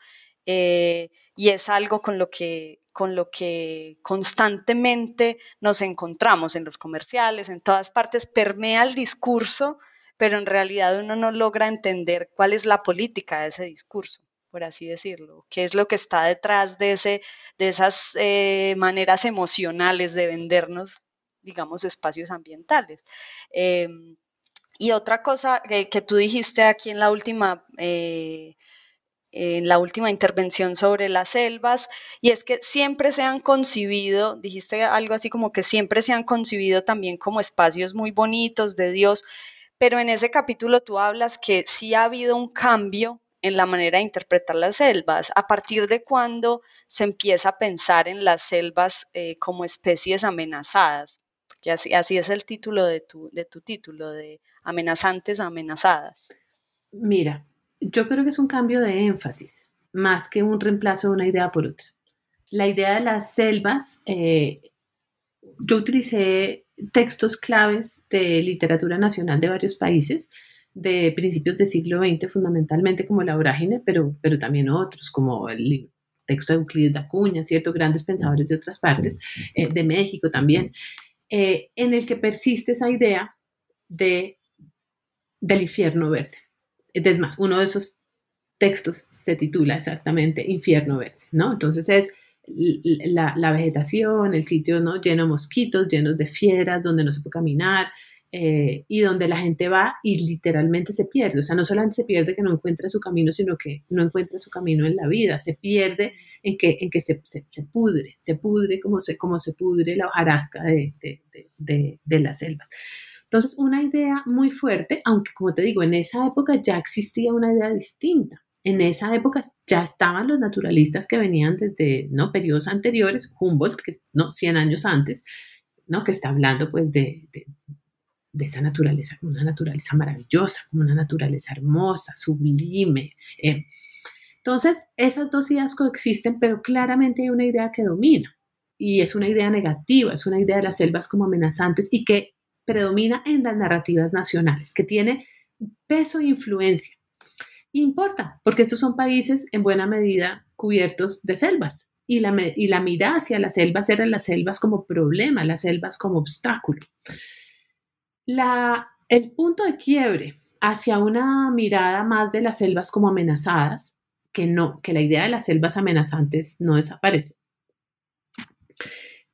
Eh, y es algo con lo que con lo que constantemente nos encontramos en los comerciales, en todas partes, permea el discurso, pero en realidad uno no logra entender cuál es la política de ese discurso por así decirlo, qué es lo que está detrás de, ese, de esas eh, maneras emocionales de vendernos, digamos, espacios ambientales. Em, y otra cosa que, tú dijiste aquí en la última... Eh, en la última intervención sobre las selvas, y es que siempre se han concibido, dijiste algo así como que siempre se han concibido también como espacios muy bonitos de Dios, pero en ese capítulo tú hablas que sí ha habido un cambio en la manera de interpretar las selvas, a partir de cuándo se empieza a pensar en las selvas eh, como especies amenazadas, porque así, así es el título de tu, de tu título, de amenazantes amenazadas. Mira, yo creo que es un cambio de énfasis, más que un reemplazo de una idea por otra. La idea de las selvas, eh, yo utilicé textos claves de literatura nacional de varios países, de principios del siglo XX, fundamentalmente como la vorágine, pero, pero también otros, como el texto de Euclides de Acuña, ¿cierto? Grandes pensadores de otras partes, eh, de México también, eh, en el que persiste esa idea de, del infierno verde. Es más, uno de esos textos se titula exactamente Infierno Verde, ¿no? Entonces es la, vegetación, el sitio ¿no? lleno de mosquitos, llenos de fieras, donde no se puede caminar, eh, y donde la gente va y literalmente se pierde. O sea, no solamente se pierde que no encuentra su camino, sino que no encuentra su camino en la vida, se pierde en que, en que se, se, pudre, se pudre como se, como se pudre la hojarasca de, de, de, las selvas. Entonces, una idea muy fuerte, aunque como te digo, en esa época ya existía una idea distinta. En esa época ya estaban los naturalistas que venían desde ¿no? periodos anteriores, Humboldt, que es ¿no? 100 años antes, ¿no? que está hablando pues de, de esa naturaleza, como una naturaleza maravillosa, como una naturaleza hermosa, sublime. Eh. Entonces, esas dos ideas coexisten, pero claramente hay una idea que domina y es una idea negativa, es una idea de las selvas como amenazantes y que predomina en las narrativas nacionales, que tiene peso e influencia. Importa, porque estos son países en buena medida cubiertos de selvas y la, y la mirada hacia las selvas eran las selvas como problema, las selvas como obstáculo. La, el punto de quiebre hacia una mirada más de las selvas como amenazadas, que no, que la idea de las selvas amenazantes no desaparece.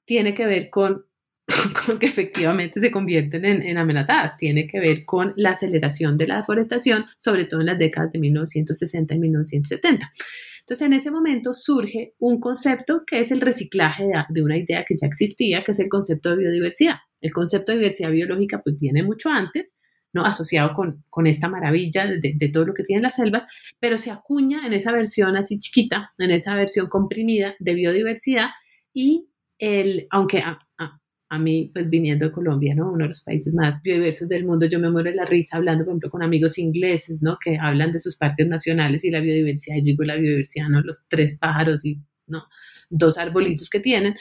Tiene que ver con, con que efectivamente se convierten en, en, amenazadas, tiene que ver con la aceleración de la deforestación, sobre todo en las décadas de 1960 y 1970. Entonces, en ese momento surge un concepto que es el reciclaje de, de, una idea que ya existía, que es el concepto de biodiversidad. El concepto de diversidad biológica pues viene mucho antes, ¿no? asociado con, con esta maravilla de, de, todo lo que tienen las selvas, pero se acuña en esa versión así chiquita, en esa versión comprimida de biodiversidad y el, aunque a, a, a mí, pues viniendo de Colombia, ¿no? uno de los países más biodiversos del mundo, yo me muero de la risa hablando, por ejemplo, con amigos ingleses, ¿no? que hablan de sus parques nacionales y la biodiversidad, yo digo la biodiversidad, ¿no? los tres pájaros y ¿no? dos arbolitos que tienen.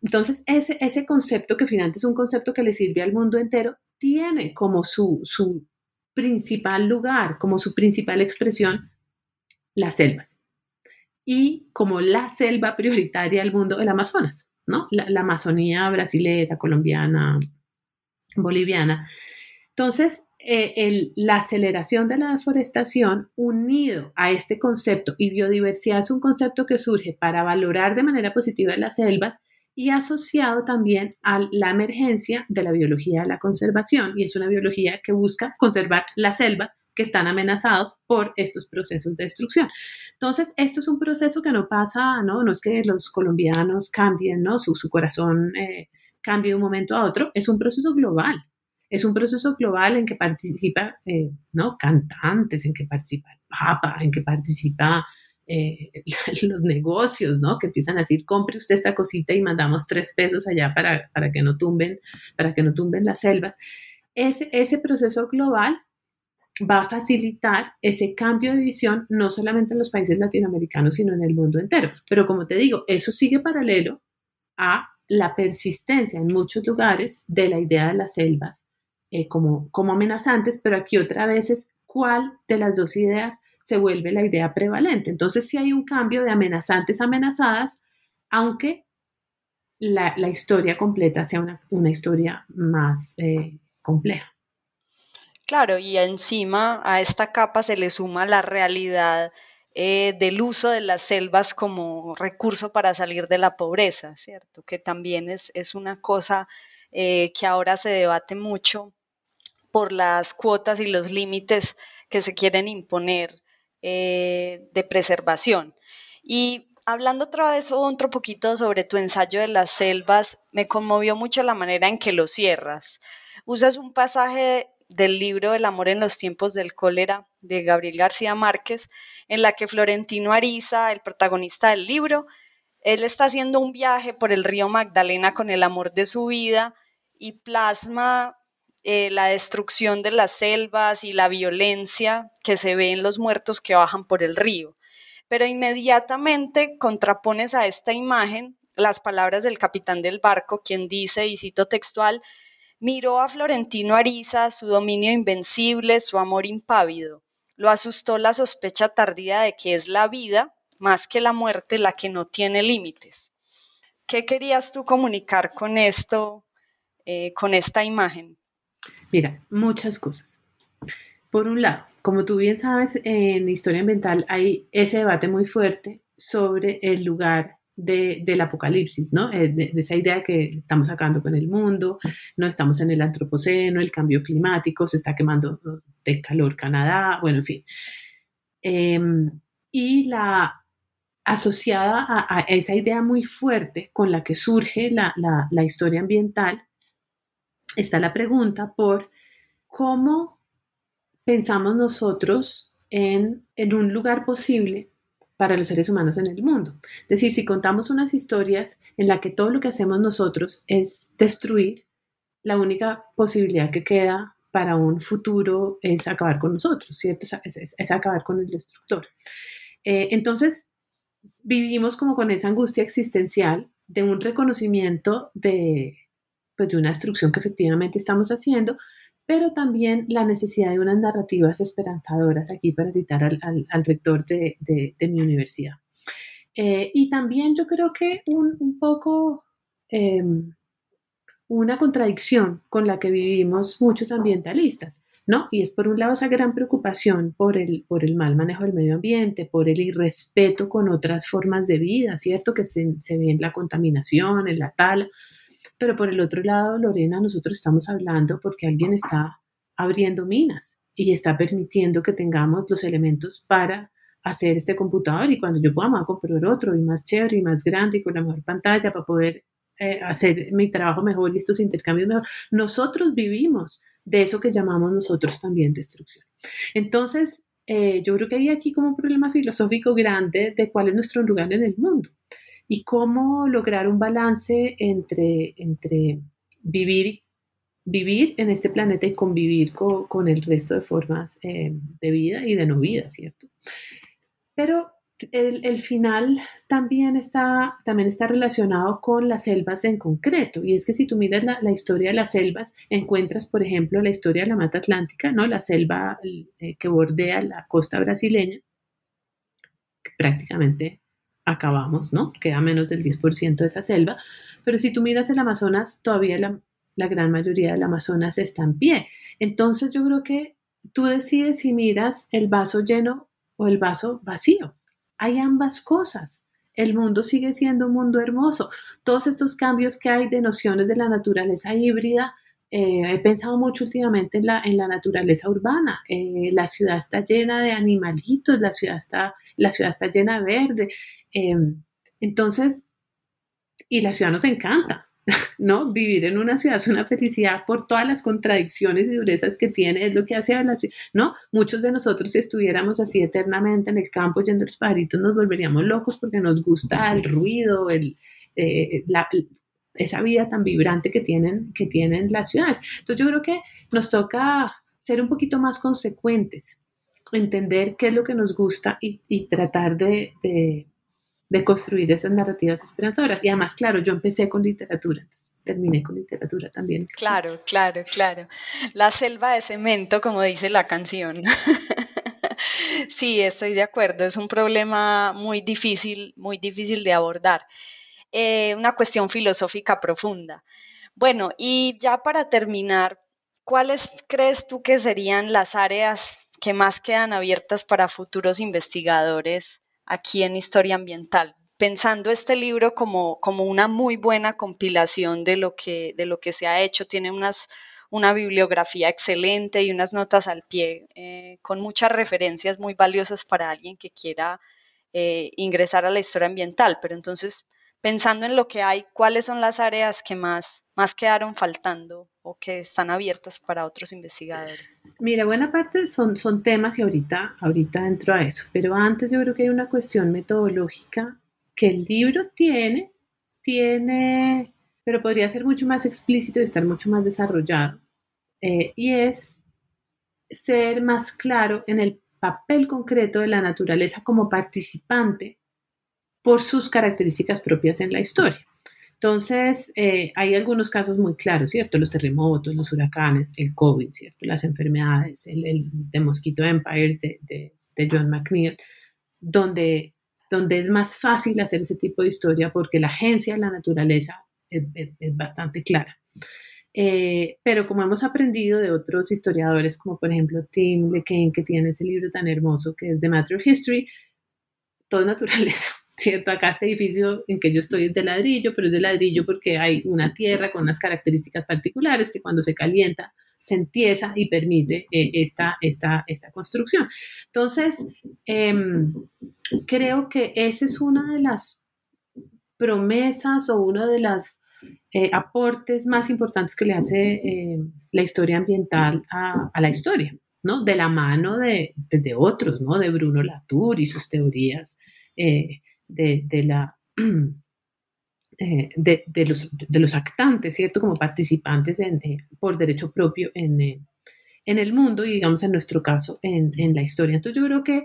Entonces, ese, ese concepto, que finalmente es un concepto que le sirve al mundo entero, tiene como su, su principal lugar, como su principal expresión, las selvas. Y como la selva prioritaria del mundo, el Amazonas, ¿no? La, Amazonía brasilera, colombiana, boliviana. Entonces, eh, la aceleración de la deforestación unido a este concepto y biodiversidad es un concepto que surge para valorar de manera positiva las selvas y asociado también a la emergencia de la biología de la conservación, y es una biología que busca conservar las selvas que están amenazados por estos procesos de destrucción. Entonces, esto es un proceso que no pasa, no, no es que los colombianos cambien, ¿no? Su, su corazón eh, cambie de un momento a otro, es un proceso global. Es un proceso global en que participa, eh, ¿no? Cantantes, en que participa el Papa, en que participa eh, los negocios, ¿no? Que empiezan a decir, compre usted esta cosita y mandamos tres pesos allá para, para que no tumben, para que no tumben las selvas. Ese, ese proceso global va a facilitar ese cambio de visión no solamente en los países latinoamericanos, sino en el mundo entero. Pero como te digo, eso sigue paralelo a la persistencia en muchos lugares de la idea de las selvas eh, como, como amenazantes, pero aquí otra vez es cuál de las dos ideas se vuelve la idea prevalente. Entonces sí hay un cambio de amenazantes amenazadas, aunque la, historia completa sea una, una historia más eh, compleja. Claro, y encima a esta capa se le suma la realidad eh, del uso de las selvas como recurso para salir de la pobreza, ¿cierto? Que también es, es una cosa eh, que ahora se debate mucho por las cuotas y los límites que se quieren imponer eh, de preservación. Y hablando otra vez otro poquito sobre tu ensayo de las selvas, me conmovió mucho la manera en que lo cierras. Usas un pasaje del libro El amor en los tiempos del cólera de Gabriel García Márquez, en la que Florentino Ariza, el protagonista del libro, él está haciendo un viaje por el río Magdalena con el amor de su vida y plasma eh, la destrucción de las selvas y la violencia que se ve en los muertos que bajan por el río. Pero inmediatamente contrapones a esta imagen las palabras del capitán del barco, quien dice, y cito textual, miró a Florentino Ariza, su dominio invencible, su amor impávido. Lo asustó la sospecha tardía de que es la vida, más que la muerte, la que no tiene límites. ¿Qué querías tú comunicar con esto, eh, con esta imagen? Mira, muchas cosas. Por un lado, como tú bien sabes, en historia ambiental hay ese debate muy fuerte sobre el lugar de, del apocalipsis, ¿no? Eh, de, esa idea que estamos sacando con el mundo, no estamos en el antropoceno, el cambio climático, se está quemando del calor Canadá, bueno, en fin. Eh, y la asociada a, esa idea muy fuerte con la que surge la, historia ambiental está la pregunta por cómo pensamos nosotros en, un lugar posible para los seres humanos en el mundo. Es decir, si contamos unas historias en las que todo lo que hacemos nosotros es destruir, la única posibilidad que queda para un futuro es acabar con nosotros, ¿cierto? Es, acabar con el destructor. Eh, entonces, vivimos como con esa angustia existencial de un reconocimiento de, pues, de una destrucción que efectivamente estamos haciendo, pero también la necesidad de unas narrativas esperanzadoras, aquí para citar al, al, al rector de, de, de, mi universidad. Eh, y también yo creo que un, un poco eh, una contradicción con la que vivimos muchos ambientalistas. ¿no? Y es por un lado esa gran preocupación por el, por el mal manejo del medio ambiente, por el irrespeto con otras formas de vida, ¿cierto? Que se, se ve en la contaminación, en la tala. Pero por el otro lado, Lorena, nosotros estamos hablando porque alguien está abriendo minas y está permitiendo que tengamos los elementos para hacer este computador y cuando yo pueda a comprar otro y más chévere y más grande y con la mejor pantalla para poder eh, hacer mi trabajo mejor y estos intercambios mejor. Nosotros vivimos de eso que llamamos nosotros también destrucción. Entonces, eh, yo creo que hay aquí como un problema filosófico grande de cuál es nuestro lugar en el mundo y cómo lograr un balance entre, entre vivir, vivir en este planeta y convivir con, el resto de formas eh, de vida y de no vida, ¿cierto? Pero el, final también está, también está relacionado con las selvas en concreto. Y es que si tú miras la, historia de las selvas, encuentras, por ejemplo, la historia de la Mata Atlántica, ¿no? la selva eh, que bordea la costa brasileña, que prácticamente acabamos, ¿no? Queda menos del 10% de esa selva. Pero si tú miras el Amazonas, todavía la, gran mayoría del Amazonas está en pie. Entonces yo creo que tú decides si miras el vaso lleno o el vaso vacío. Hay ambas cosas. El mundo sigue siendo un mundo hermoso. Todos estos cambios que hay de nociones de la naturaleza híbrida, eh, he pensado mucho últimamente en la, en la naturaleza urbana. Eh, la ciudad está llena de animalitos, la ciudad está, la ciudad está llena de verde. Em, entonces, y la ciudad nos encanta. ¿no? Vivir en una ciudad es una felicidad por todas las contradicciones y durezas que tiene, es lo que hace a la ciudad, ¿no? Muchos de nosotros si estuviéramos así eternamente en el campo yendo a los pajaritos nos volveríamos locos porque nos gusta el ruido, el, eh, esa vida tan vibrante que tienen, que tienen las ciudades. Entonces yo creo que nos toca ser un poquito más consecuentes, entender qué es lo que nos gusta y, tratar de de construir esas narrativas esperanzadoras. Y además, claro, yo empecé con literatura, terminé con literatura también. Claro, claro, claro. La selva de cemento, como dice la canción. sí, estoy de acuerdo, es un problema muy difícil, muy difícil de abordar. Eh, una cuestión filosófica profunda. Bueno, y ya para terminar, ¿cuáles crees tú que serían las áreas que más quedan abiertas para futuros investigadores aquí en Historia Ambiental, pensando este libro como, como una muy buena compilación de lo que, de lo que se ha hecho. Tiene unas, una bibliografía excelente y unas notas al pie eh, con muchas referencias muy valiosas para alguien que quiera eh, ingresar a la historia ambiental. Pero entonces, pensando en lo que hay, ¿cuáles son las áreas que más, más quedaron faltando o que están abiertas para otros investigadores? Mira, buena parte son, son temas y ahorita, ahorita entro a eso, pero antes yo creo que hay una cuestión metodológica que el libro tiene, tiene, pero podría ser mucho más explícito y estar mucho más desarrollado, eh, y es ser más claro en el papel concreto de la naturaleza como participante por sus características propias en la historia. Entonces, eh, hay algunos casos muy claros, ¿cierto? Los terremotos, los huracanes, el COVID, ¿cierto? Las enfermedades, el, el de Mosquito Empires de, de, de, John McNeil, donde, donde es más fácil hacer ese tipo de historia porque la agencia de la naturaleza es, es, bastante clara. Eh, pero como hemos aprendido de otros historiadores, como por ejemplo Tim LeCain, que tiene ese libro tan hermoso que es The Matter of History, todo es naturaleza. ¿Cierto? Acá este edificio en que yo estoy es de ladrillo, pero es de ladrillo porque hay una tierra con unas características particulares que cuando se calienta se entiesa y permite eh, esta, esta, esta, construcción. Entonces, em, creo que esa es una de las promesas o uno de los eh, aportes más importantes que le hace eh, la historia ambiental a, la historia, ¿no? De la mano de, de otros, ¿no? De Bruno Latour y sus teorías de, la, eh, de, los, de, los, actantes, ¿cierto? Como participantes eh, por derecho propio en, eh, en, el mundo y, digamos, en nuestro caso, en, en, la historia. Entonces, yo creo que,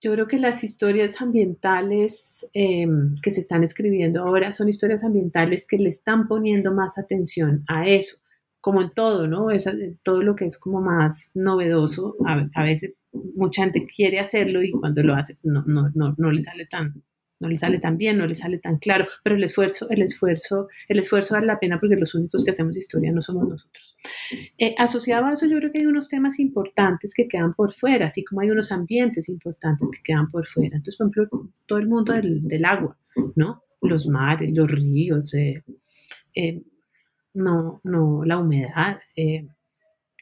yo creo que las historias ambientales em, que se están escribiendo ahora son historias ambientales que le están poniendo más atención a eso como en todo, ¿no? Es, todo lo que es como más novedoso, a, veces mucha gente quiere hacerlo y cuando lo hace no, no, no, no le sale tan, no le sale tan bien, no le sale tan claro, pero el esfuerzo, el esfuerzo, el esfuerzo vale la pena porque los únicos que hacemos historia no somos nosotros. Eh, asociado a eso, yo creo que hay unos temas importantes que quedan por fuera, así como hay unos ambientes importantes que quedan por fuera. Entonces, por ejemplo, todo el mundo del, agua, ¿no? Los mares, los ríos, eh, eh, no, no, la humedad,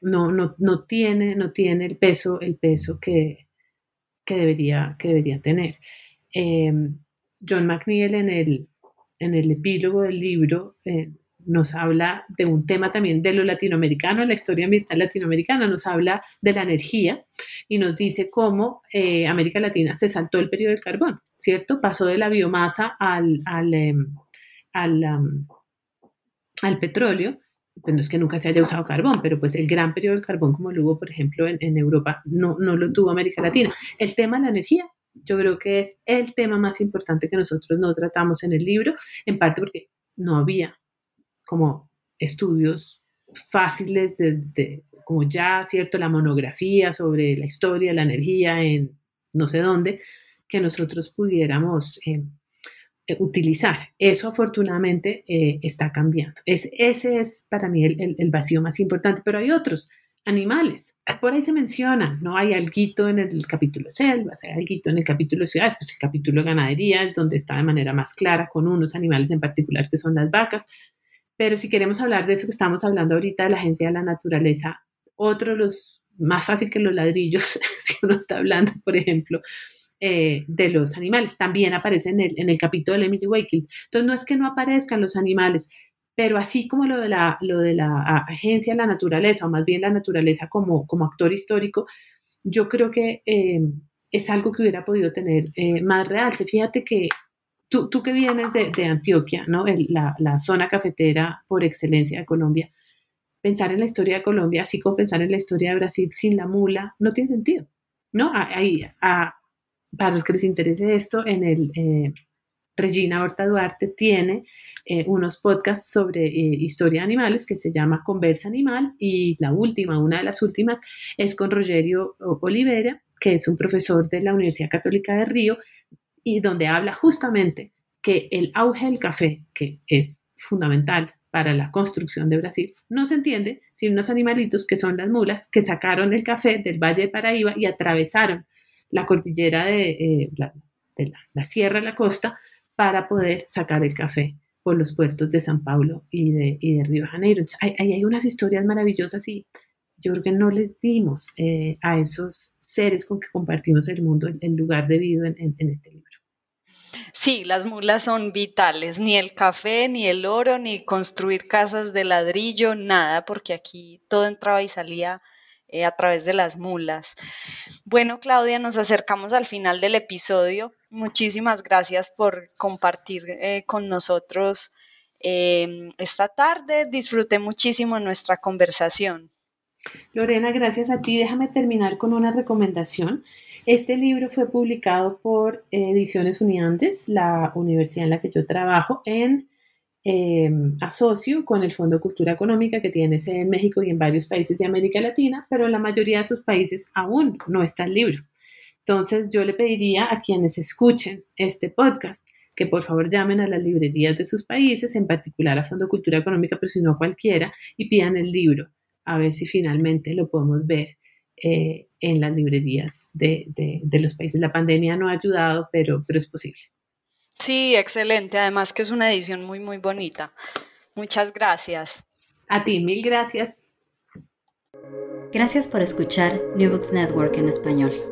no, no, no, tiene, no tiene el peso, el peso que, que, debería, que debería tener. John McNeil en el, en el epílogo del libro eh, nos habla de un tema también de lo latinoamericano, la historia ambiental latinoamericana, nos habla de la energía y nos dice cómo eh, América Latina se saltó el periodo del carbón, ¿cierto? Pasó de la biomasa al, al, em, al, petróleo. Pues no es que nunca se haya usado carbón, pero pues el gran periodo del carbón como lo hubo, por ejemplo, en, en Europa, no, no lo tuvo América Latina. El tema de la energía yo creo que es el tema más importante que nosotros no tratamos en el libro, en parte porque no había como estudios fáciles de, como ya, ¿cierto? La monografía sobre la historia, la energía en no sé dónde, que nosotros pudiéramos eh, utilizar. Eso afortunadamente eh, está cambiando. Es, ese es para mí el, vacío más importante, pero hay otros animales. Por ahí se menciona, ¿no? Hay alguito en el capítulo selvas, hay alguito en el capítulo ciudades, pues el capítulo ganadería es donde está de manera más clara con unos animales en particular que son las vacas. Pero si queremos hablar de eso que estamos hablando ahorita de la Agencia de la Naturaleza, otro de los más fácil que los ladrillos, si uno está hablando, por ejemplo, eh, de los animales. También aparece en el, en el capítulo de Emily Wakefield. Entonces, no es que no aparezcan los animales, pero así como lo de la, lo de la agencia la naturaleza, o más bien la naturaleza como, como actor histórico, yo creo que eh, es algo que hubiera podido tener eh, más realce. Fíjate que tú, tú que vienes de, de Antioquia, ¿no? la, la, zona cafetera por excelencia de Colombia, pensar en la historia de Colombia, así como pensar en la historia de Brasil sin la mula, no tiene sentido. ¿no? Ahí, a, para los que les interese esto, en el eh, Regina Horta Duarte tiene eh, unos podcasts sobre eh, historia de animales que se llama Conversa Animal y la última, una de las últimas, es con Rogerio Olivera, que es un profesor de la Universidad Católica de Río y donde habla justamente que el auge del café, que es fundamental para la construcción de Brasil, no se entiende sin unos animalitos que son las mulas que sacaron el café del Valle de Paraíba y atravesaron la cordillera de, eh, la, sierra, la costa, para poder sacar el café por los puertos de San Paulo y de, y de Río Janeiro. hay, hay, unas historias maravillosas y que no les dimos eh, a esos seres con que compartimos el mundo el, lugar debido en, en, este libro. Sí, las mulas son vitales, ni el café, ni el oro, ni construir casas de ladrillo, nada, porque aquí todo entraba y salía eh, a través de las mulas. Bueno, Claudia, nos acercamos al final del episodio. Muchísimas gracias por compartir eh, con nosotros em, esta tarde. Disfruté muchísimo nuestra conversación. Lorena, gracias a ti. Déjame terminar con una recomendación. Este libro fue publicado por Ediciones Uniantes, la universidad en la que yo trabajo, en eh, asocio con el Fondo Cultura Económica que tiene sede en México y en varios países de América Latina, pero en la mayoría de sus países aún no está el libro. Entonces yo le pediría a quienes escuchen este podcast que por favor llamen a las librerías de sus países, en particular a Fondo Cultura Económica, pero si no cualquiera, y pidan el libro, a ver si finalmente lo podemos ver eh, en las librerías de, de, los países. La pandemia no ha ayudado, pero, pero es posible. Sí, excelente. Además que es una edición muy, muy bonita. Muchas gracias. A ti, mil gracias. Gracias por escuchar New Books Network en español.